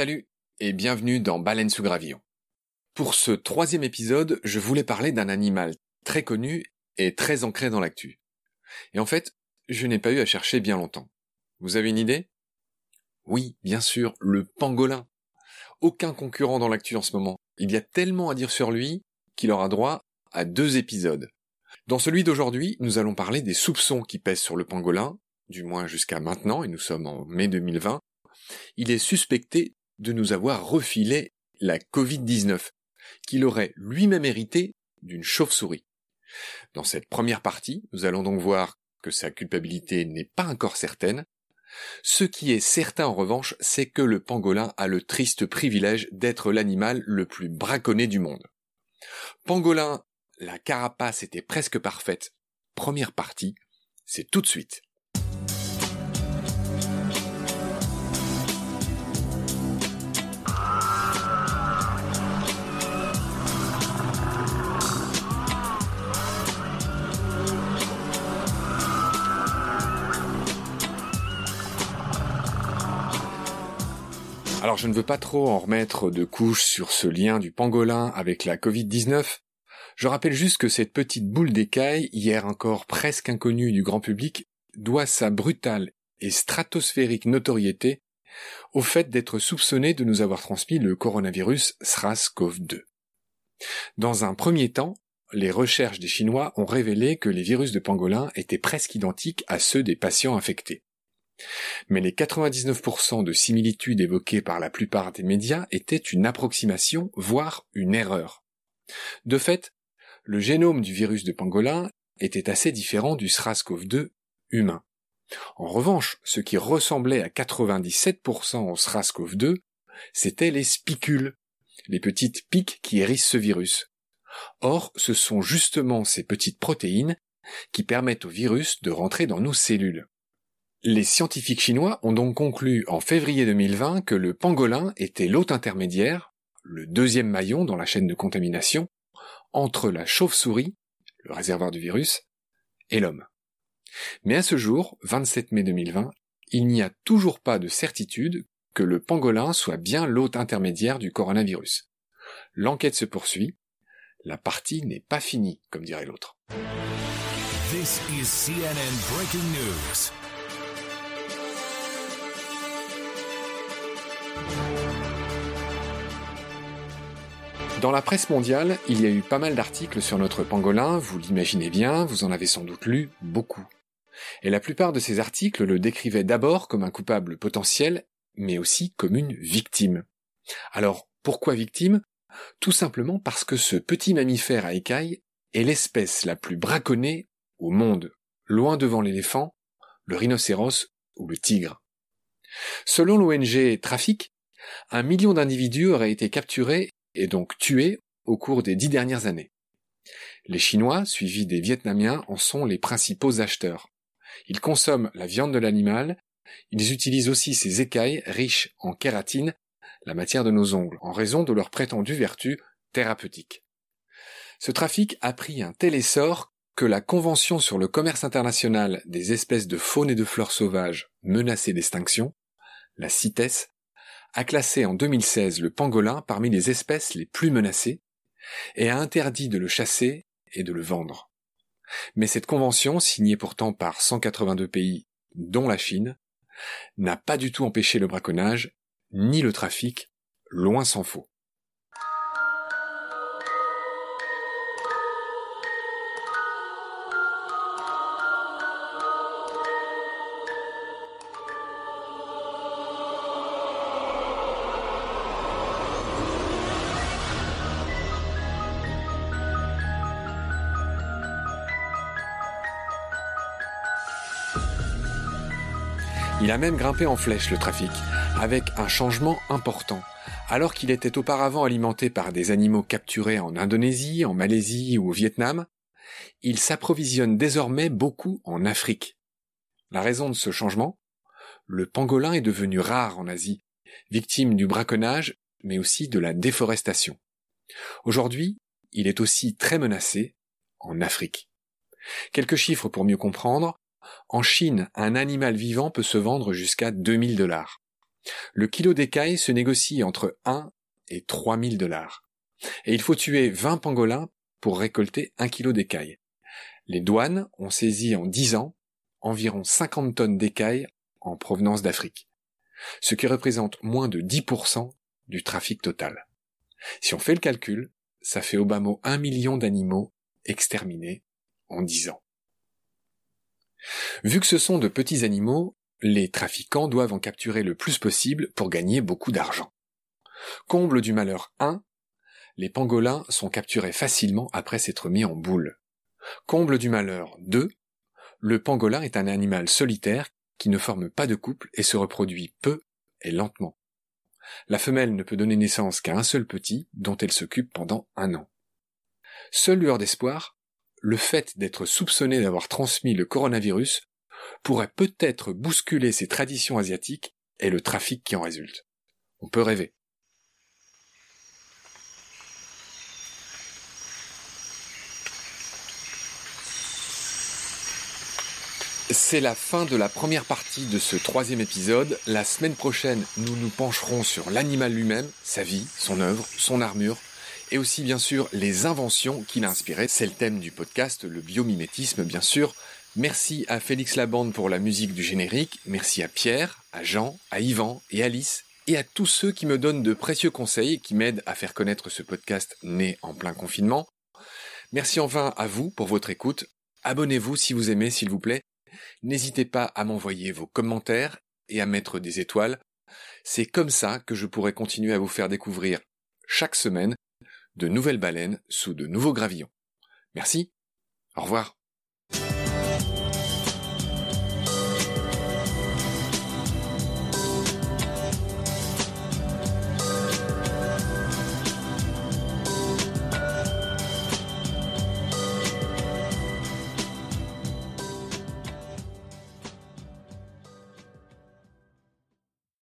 Salut et bienvenue dans Baleine sous gravillon. Pour ce troisième épisode, je voulais parler d'un animal très connu et très ancré dans l'actu. Et en fait, je n'ai pas eu à chercher bien longtemps. Vous avez une idée? Oui, bien sûr, le pangolin. Aucun concurrent dans l'actu en ce moment. Il y a tellement à dire sur lui qu'il aura droit à deux épisodes. Dans celui d'aujourd'hui, nous allons parler des soupçons qui pèsent sur le pangolin, du moins jusqu'à maintenant, et nous sommes en mai 2020. Il est suspecté de nous avoir refilé la Covid-19, qu'il aurait lui-même hérité d'une chauve-souris. Dans cette première partie, nous allons donc voir que sa culpabilité n'est pas encore certaine. Ce qui est certain en revanche, c'est que le pangolin a le triste privilège d'être l'animal le plus braconné du monde. Pangolin, la carapace était presque parfaite. Première partie, c'est tout de suite. Alors je ne veux pas trop en remettre de couches sur ce lien du pangolin avec la Covid-19. Je rappelle juste que cette petite boule d'écaille, hier encore presque inconnue du grand public, doit sa brutale et stratosphérique notoriété au fait d'être soupçonné de nous avoir transmis le coronavirus SRAS-CoV-2. Dans un premier temps, les recherches des Chinois ont révélé que les virus de pangolin étaient presque identiques à ceux des patients infectés. Mais les 99% de similitudes évoquées par la plupart des médias étaient une approximation, voire une erreur. De fait, le génome du virus de pangolin était assez différent du SRAS-CoV-2 humain. En revanche, ce qui ressemblait à 97% au SRAS-CoV-2, c'était les spicules, les petites piques qui hérissent ce virus. Or, ce sont justement ces petites protéines qui permettent au virus de rentrer dans nos cellules. Les scientifiques chinois ont donc conclu en février 2020 que le pangolin était l'hôte intermédiaire, le deuxième maillon dans la chaîne de contamination, entre la chauve-souris, le réservoir du virus, et l'homme. Mais à ce jour, 27 mai 2020, il n'y a toujours pas de certitude que le pangolin soit bien l'hôte intermédiaire du coronavirus. L'enquête se poursuit, la partie n'est pas finie, comme dirait l'autre. Dans la presse mondiale, il y a eu pas mal d'articles sur notre pangolin, vous l'imaginez bien, vous en avez sans doute lu beaucoup. Et la plupart de ces articles le décrivaient d'abord comme un coupable potentiel, mais aussi comme une victime. Alors, pourquoi victime? Tout simplement parce que ce petit mammifère à écailles est l'espèce la plus braconnée au monde, loin devant l'éléphant, le rhinocéros ou le tigre. Selon l'ONG Trafic, un million d'individus auraient été capturés et donc tués au cours des dix dernières années. Les Chinois, suivis des Vietnamiens, en sont les principaux acheteurs. Ils consomment la viande de l'animal, ils utilisent aussi ces écailles riches en kératine, la matière de nos ongles, en raison de leur prétendue vertu thérapeutique. Ce trafic a pris un tel essor que la Convention sur le commerce international des espèces de faune et de fleurs sauvages menacées d'extinction, la CITES, a classé en 2016 le pangolin parmi les espèces les plus menacées et a interdit de le chasser et de le vendre. Mais cette convention, signée pourtant par 182 pays, dont la Chine, n'a pas du tout empêché le braconnage, ni le trafic, loin s'en faut. Il a même grimpé en flèche le trafic, avec un changement important. Alors qu'il était auparavant alimenté par des animaux capturés en Indonésie, en Malaisie ou au Vietnam, il s'approvisionne désormais beaucoup en Afrique. La raison de ce changement? Le pangolin est devenu rare en Asie, victime du braconnage, mais aussi de la déforestation. Aujourd'hui, il est aussi très menacé en Afrique. Quelques chiffres pour mieux comprendre. En Chine, un animal vivant peut se vendre jusqu'à 2000 dollars. Le kilo d'écailles se négocie entre 1 et 3000 dollars. Et il faut tuer 20 pangolins pour récolter 1 kilo d'écailles. Les douanes ont saisi en 10 ans environ 50 tonnes d'écailles en provenance d'Afrique, ce qui représente moins de 10% du trafic total. Si on fait le calcul, ça fait au bas mot 1 million d'animaux exterminés en 10 ans. Vu que ce sont de petits animaux, les trafiquants doivent en capturer le plus possible pour gagner beaucoup d'argent. Comble du malheur 1, les pangolins sont capturés facilement après s'être mis en boule. Comble du malheur 2, le pangolin est un animal solitaire qui ne forme pas de couple et se reproduit peu et lentement. La femelle ne peut donner naissance qu'à un seul petit dont elle s'occupe pendant un an. Seule lueur d'espoir, le fait d'être soupçonné d'avoir transmis le coronavirus pourrait peut-être bousculer ces traditions asiatiques et le trafic qui en résulte. On peut rêver. C'est la fin de la première partie de ce troisième épisode. La semaine prochaine, nous nous pencherons sur l'animal lui-même, sa vie, son œuvre, son armure, et aussi bien sûr les inventions qu'il a inspirées. C'est le thème du podcast, le biomimétisme bien sûr. Merci à Félix Labande pour la musique du générique, merci à Pierre, à Jean, à Yvan et Alice, et à tous ceux qui me donnent de précieux conseils qui m'aident à faire connaître ce podcast né en plein confinement. Merci enfin à vous pour votre écoute. Abonnez-vous si vous aimez, s'il vous plaît. N'hésitez pas à m'envoyer vos commentaires et à mettre des étoiles. C'est comme ça que je pourrai continuer à vous faire découvrir chaque semaine de nouvelles baleines sous de nouveaux gravillons. Merci. Au revoir.